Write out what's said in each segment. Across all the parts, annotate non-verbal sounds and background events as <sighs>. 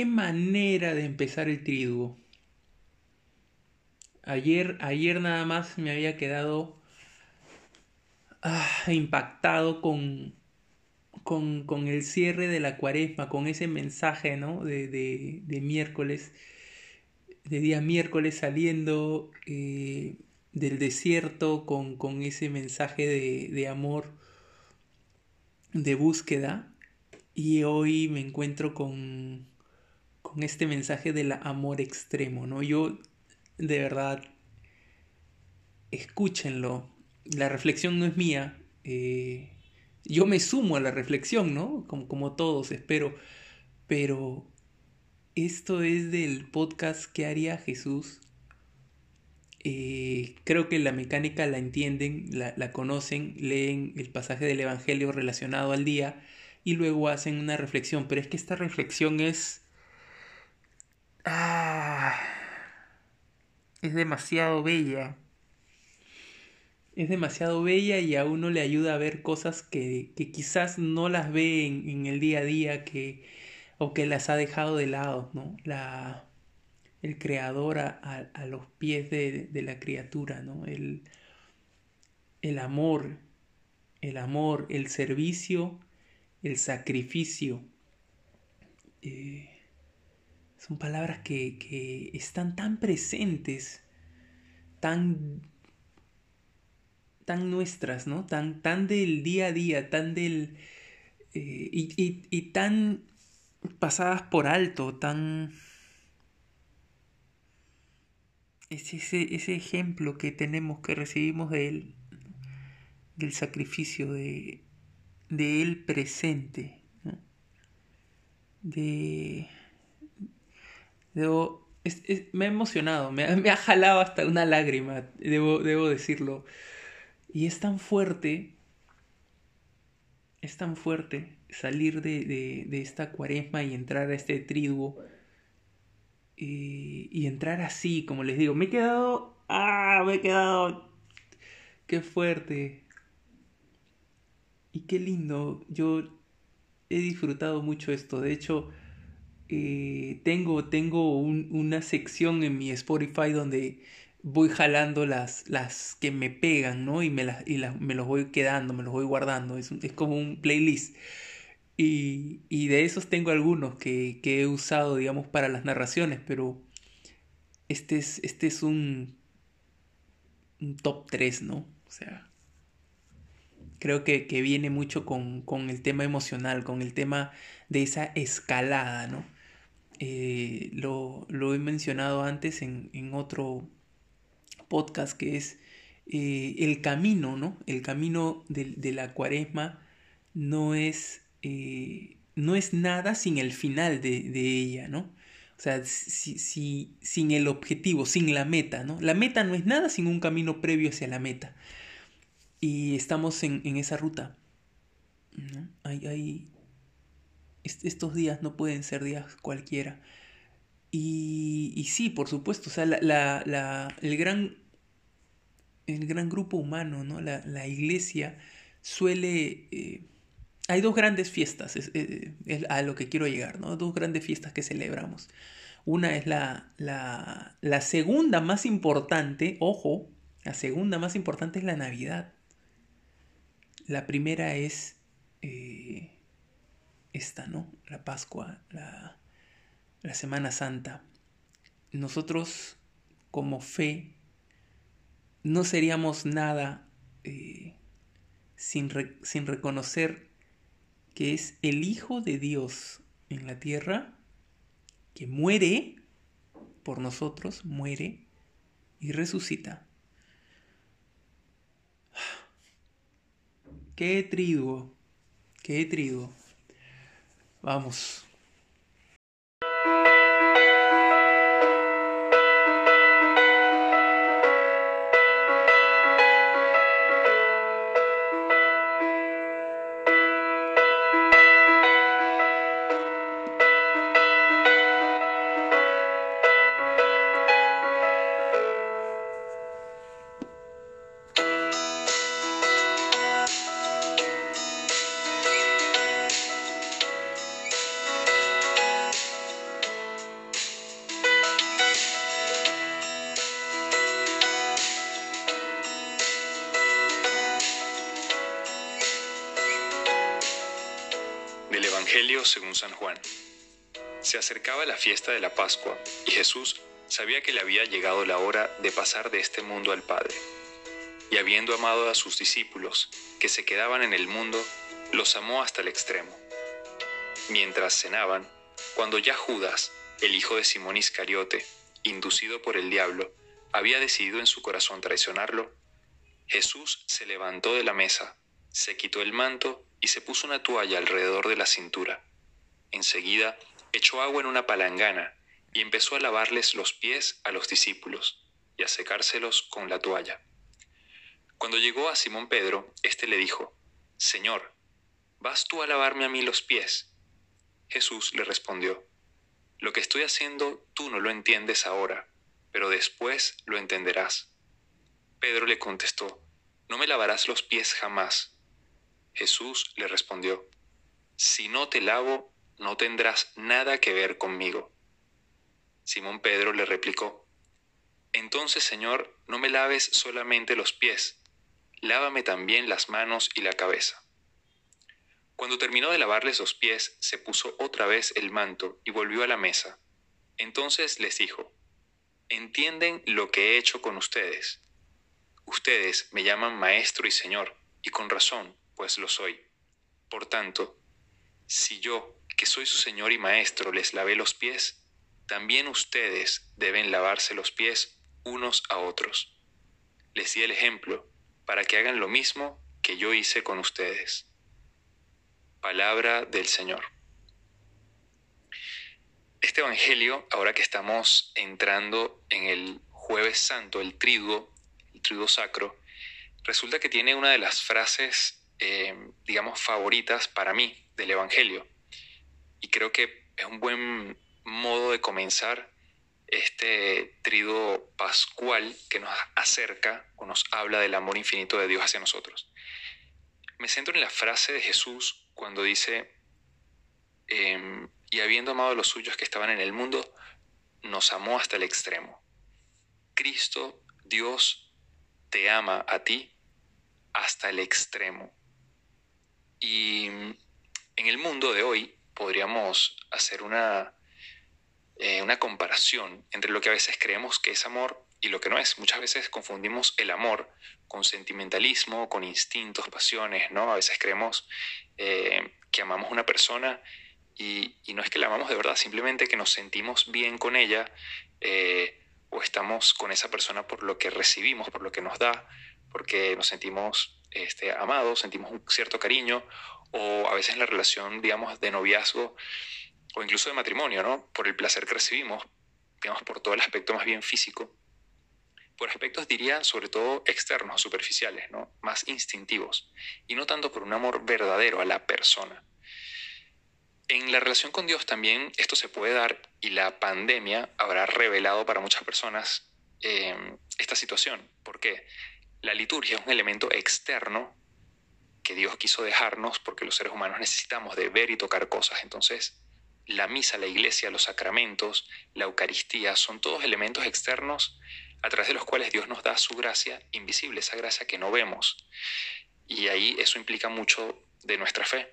qué manera de empezar el triduo. Ayer, ayer nada más me había quedado ah, impactado con, con, el cierre de la cuaresma, con ese mensaje ¿no? de, de, miércoles, de día miércoles saliendo eh, del desierto con, con ese mensaje de, de amor de búsqueda y hoy me encuentro con, con este mensaje del amor extremo, ¿no? Yo, de verdad, escúchenlo. La reflexión no es mía. Eh, yo me sumo a la reflexión, ¿no? Como, como todos, espero. Pero esto es del podcast ¿Qué haría Jesús? Eh, creo que la mecánica la entienden, la, conocen, leen el pasaje del Evangelio relacionado al día y luego hacen una reflexión. Pero es que esta reflexión es... Ah, es demasiado bella. Es demasiado bella y a uno le ayuda a ver cosas que, que quizás no las ve en, en, el día a día que, o que las ha dejado de lado, ¿no? La, el creador a, los pies de, la criatura, ¿no? El, el amor, el amor, el servicio, el sacrificio. Eh, son palabras que, están tan presentes, tan, tan nuestras, ¿no? Tan, tan del día a día, tan del... Eh, y tan pasadas por alto, tan es ese, ese ejemplo que tenemos, que recibimos de Él, del sacrificio de, de Él presente, de, me ha emocionado, me ha, jalado hasta una lágrima, debo, debo decirlo. Y es tan fuerte, es tan fuerte salir de, de, de esta cuaresma y entrar a este triduo y, entrar así, como les digo, me he quedado, ah, me he quedado, qué fuerte. Y qué lindo, yo he disfrutado mucho esto, de hecho, eh, tengo, tengo una sección en mi Spotify donde voy jalando las, las que me pegan, ¿no? Y me, las, y me los voy quedando, me los voy guardando, es, es como un playlist. Y, de esos tengo algunos que, he usado, digamos, para las narraciones, pero este es, este es un, un top 3, ¿no? O sea, creo que, viene mucho con, el tema emocional, con el tema de esa escalada, ¿no? Eh, lo, he mencionado antes en, otro podcast que es eh, el camino, ¿no? El camino de, de la cuaresma no es eh, no es nada sin el final de, ella, ¿no? O sea, si, sin el objetivo, sin la meta, ¿no? La meta no es nada sin un camino previo hacia la meta. Y estamos en, esa ruta. Hay, estos días no pueden ser días cualquiera. Y, sí, por supuesto, o sea, la, el, gran, el gran grupo humano, ¿no? La, iglesia suele... Eh, hay dos grandes fiestas, es, a lo que quiero llegar, ¿no? Dos grandes fiestas que celebramos. Una es la, la, la, segunda más importante, ojo, la segunda más importante es la Navidad. La primera es eh, esta, ¿no? La Pascua, la, la Semana Santa. Nosotros, como fe, no seríamos nada eh, sin, sin reconocer que es el Hijo de Dios en la tierra que muere por nosotros, muere y resucita. <sighs> Qué triduo, qué triduo. Vamos. Según San Juan. Se acercaba la fiesta de la Pascua y Jesús sabía que le había llegado la hora de pasar de este mundo al Padre. Y habiendo amado a sus discípulos que se quedaban en el mundo, los amó hasta el extremo. Mientras cenaban, cuando ya Judas, el hijo de Simón Iscariote, inducido por el diablo, había decidido en su corazón traicionarlo, Jesús se levantó de la mesa, se quitó el manto y se puso una toalla alrededor de la cintura. Enseguida echó agua en una palangana y empezó a lavarles los pies a los discípulos y a secárselos con la toalla. Cuando llegó a Simón Pedro, éste le dijo, Señor, ¿vas tú a lavarme a mí los pies? Jesús le respondió, Lo que estoy haciendo tú no lo entiendes ahora, pero después lo entenderás. Pedro le contestó, No me lavarás los pies jamás. Jesús le respondió, Si no te lavo, no tendrás nada que ver conmigo. Simón Pedro le replicó, Entonces, Señor, no me laves solamente los pies, lávame también las manos y la cabeza. Cuando terminó de lavarles los pies, se puso otra vez el manto y volvió a la mesa. Entonces les dijo, ¿entienden lo que he hecho con ustedes? Ustedes me llaman maestro y señor, y con razón, pues lo soy. Por tanto, si yo, que soy su Señor y Maestro, les lavé los pies, también ustedes deben lavarse los pies unos a otros. Les di el ejemplo para que hagan lo mismo que yo hice con ustedes. Palabra del Señor. Este Evangelio, ahora que estamos entrando en el jueves santo, el triduo, el triduo sacro, resulta que tiene una de las frases eh, digamos, favoritas para mí del Evangelio. Y creo que es un buen modo de comenzar este trido pascual que nos acerca o nos habla del amor infinito de Dios hacia nosotros. Me centro en la frase de Jesús cuando dice, em, y habiendo amado a los suyos que estaban en el mundo, nos amó hasta el extremo. Cristo, Dios, te ama a ti hasta el extremo. Y en el mundo de hoy podríamos hacer una, eh, una comparación entre lo que a veces creemos que es amor y lo que no es. Muchas veces confundimos el amor con sentimentalismo, con instintos, pasiones, ¿no? A veces creemos eh, que amamos a una persona y, no es que la amamos de verdad, simplemente que nos sentimos bien con ella eh, o estamos con esa persona por lo que recibimos, por lo que nos da, porque nos sentimos este, amados, sentimos un cierto cariño, o a veces en la relación, digamos, de noviazgo o incluso de matrimonio, ¿no? Por el placer que recibimos, digamos, por todo el aspecto más bien físico. Por aspectos, diría, sobre todo externos o superficiales, ¿no? Más instintivos, y no tanto por un amor verdadero a la persona. En la relación con Dios también esto se puede dar y la pandemia habrá revelado para muchas personas eh, esta situación. ¿Por qué? La liturgia es un elemento externo que Dios quiso dejarnos porque los seres humanos necesitamos de ver y tocar cosas. Entonces, la misa, la iglesia, los sacramentos, la Eucaristía son todos elementos externos a través de los cuales Dios nos da su gracia invisible, esa gracia que no vemos. Y ahí eso implica mucho de nuestra fe.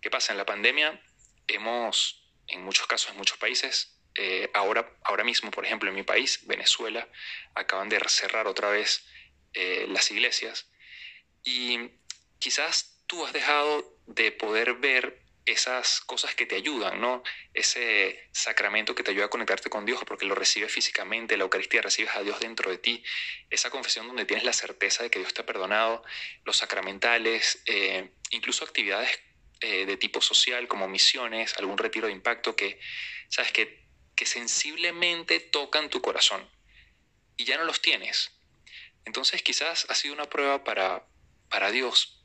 ¿Qué pasa? En la pandemia hemos, en muchos casos, en muchos países, eh, ahora, ahora mismo, por ejemplo, en mi país, Venezuela, acaban de cerrar otra vez eh, las iglesias. Y quizás tú has dejado de poder ver esas cosas que te ayudan, ¿no? Ese sacramento que te ayuda a conectarte con Dios porque lo recibes físicamente, la Eucaristía, recibes a Dios dentro de ti, esa confesión donde tienes la certeza de que Dios te ha perdonado, los sacramentales, eh, incluso actividades eh, de tipo social como misiones, algún retiro de impacto que, sabes, que, que sensiblemente tocan tu corazón y ya no los tienes. Entonces quizás ha sido una prueba para, para Dios,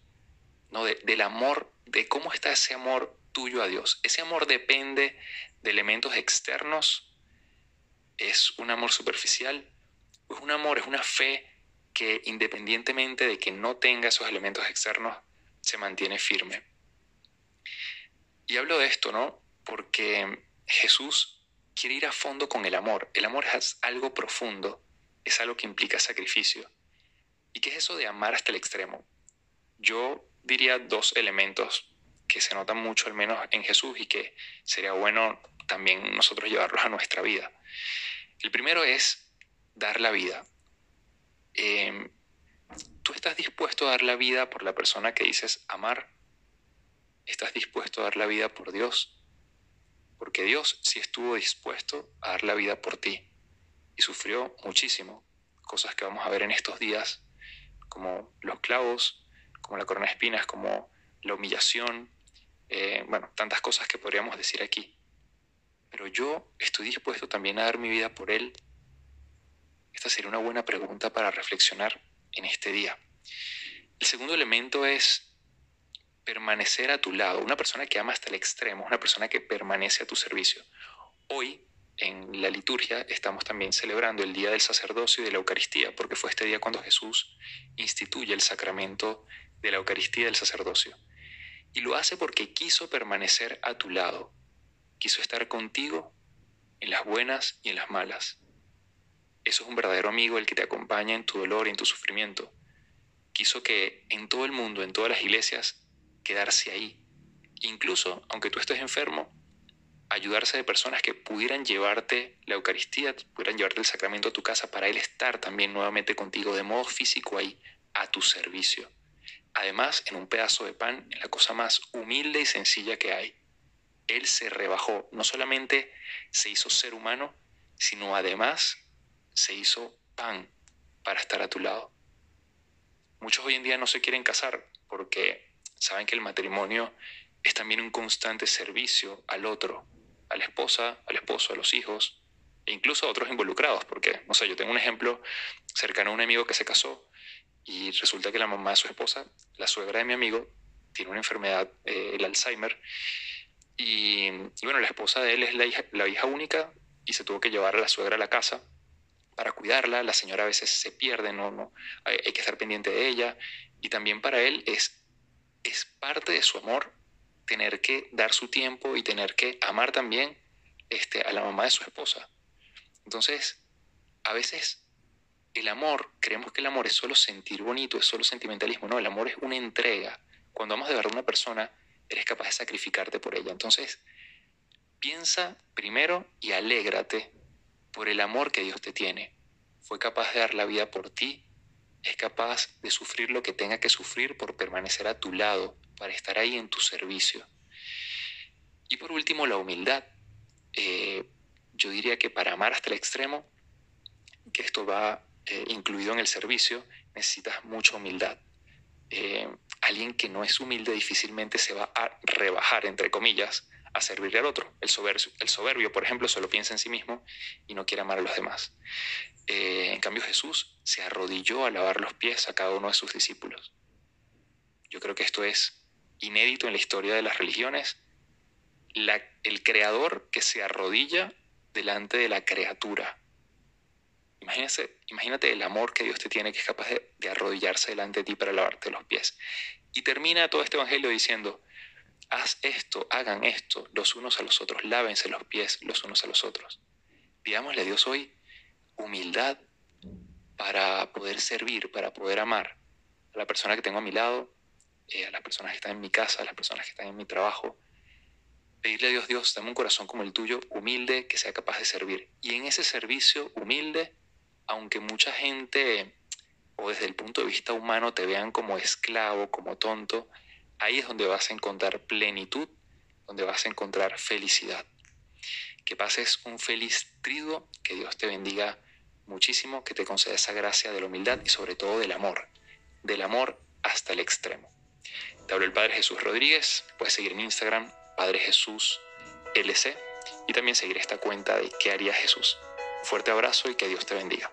¿no? del amor, de cómo está ese amor tuyo a Dios. Ese amor depende de elementos externos, es un amor superficial, es un amor, es una fe que independientemente de que no tenga esos elementos externos, se mantiene firme. Y hablo de esto, ¿no? Porque Jesús quiere ir a fondo con el amor. El amor es algo profundo, es algo que implica sacrificio. ¿Y qué es eso de amar hasta el extremo? Yo diría dos elementos que se notan mucho, al menos en Jesús, y que sería bueno también nosotros llevarlos a nuestra vida. El primero es dar la vida. Em, ¿Tú estás dispuesto a dar la vida por la persona que dices amar? ¿Estás dispuesto a dar la vida por Dios? Porque Dios sí estuvo dispuesto a dar la vida por ti y sufrió muchísimo, cosas que vamos a ver en estos días, como los clavos, como la corona de espinas, como la humillación, eh, bueno, tantas cosas que podríamos decir aquí. Pero yo estoy dispuesto también a dar mi vida por Él. Esta sería una buena pregunta para reflexionar en este día. El segundo elemento es permanecer a tu lado, una persona que ama hasta el extremo, una persona que permanece a tu servicio. Hoy en la liturgia estamos también celebrando el Día del Sacerdocio y de la Eucaristía, porque fue este día cuando Jesús instituye el sacramento de la Eucaristía del sacerdocio. Y lo hace porque quiso permanecer a tu lado, quiso estar contigo en las buenas y en las malas. Eso es un verdadero amigo el que te acompaña en tu dolor y en tu sufrimiento. Quiso que en todo el mundo, en todas las iglesias, quedarse ahí. Incluso aunque tú estés enfermo, ayudarse de personas que pudieran llevarte la Eucaristía, pudieran llevarte el sacramento a tu casa para Él estar también nuevamente contigo de modo físico ahí, a tu servicio. Además, en un pedazo de pan, en la cosa más humilde y sencilla que hay. Él se rebajó, no solamente se hizo ser humano, sino además se hizo pan para estar a tu lado. Muchos hoy en día no se quieren casar porque saben que el matrimonio es también un constante servicio al otro, a la esposa, al esposo, a los hijos, e incluso a otros involucrados, porque, no sé, yo tengo un ejemplo cercano a un amigo que se casó y resulta que la mamá de su esposa, la suegra de mi amigo, tiene una enfermedad, eh, el Alzheimer, y, bueno, la esposa de él es la hija, la hija única y se tuvo que llevar a la suegra a la casa para cuidarla, la señora a veces se pierde, no, no, hay, hay que estar pendiente de ella, y también para él es, es parte de su amor tener que dar su tiempo y tener que amar también este, a la mamá de su esposa. Entonces, a veces el amor, creemos que el amor es solo sentir bonito, es solo sentimentalismo. No, el amor es una entrega. Cuando amas de verdad a una persona, eres capaz de sacrificarte por ella. Entonces, piensa primero y alégrate por el amor que Dios te tiene. Fue capaz de dar la vida por ti, es capaz de sufrir lo que tenga que sufrir por permanecer a tu lado, para estar ahí en tu servicio. Y por último, la humildad. Eh, yo diría que para amar hasta el extremo, que esto va eh, incluido en el servicio, necesitas mucha humildad. Eh, alguien que no es humilde difícilmente se va a rebajar, entre comillas, a servirle al otro. El soberbio, el soberbio, por ejemplo, solo piensa en sí mismo y no quiere amar a los demás. en cambio, Jesús se arrodilló a lavar los pies a cada uno de sus discípulos. Yo creo que esto es inédito en la historia de las religiones, el creador que se arrodilla delante de la criatura. Imagínate, imagínate el amor que Dios te tiene, que es capaz de, arrodillarse delante de ti para lavarte los pies. Y termina todo este evangelio diciendo, haz esto, hagan esto los unos a los otros, lávense los pies los unos a los otros. Pidámosle a Dios hoy humildad para poder servir, para poder amar a la persona que tengo a mi lado, eh, a las personas que están en mi casa, a las personas que están en mi trabajo. Pedirle a Dios, Dios, dame un corazón como el tuyo, humilde, que sea capaz de servir. Y en ese servicio humilde, aunque mucha gente o desde el punto de vista humano te vean como esclavo, como tonto, ahí es donde vas a encontrar plenitud, donde vas a encontrar felicidad. Que pases un feliz triduo, que Dios te bendiga muchísimo, que te conceda esa gracia de la humildad y sobre todo del amor, del amor hasta el extremo. Te hablo el Padre Jesús Rodríguez, puedes seguir en Instagram, Padre Jesús LC, y también seguir esta cuenta de ¿Qué haría Jesús? Fuerte abrazo y que Dios te bendiga.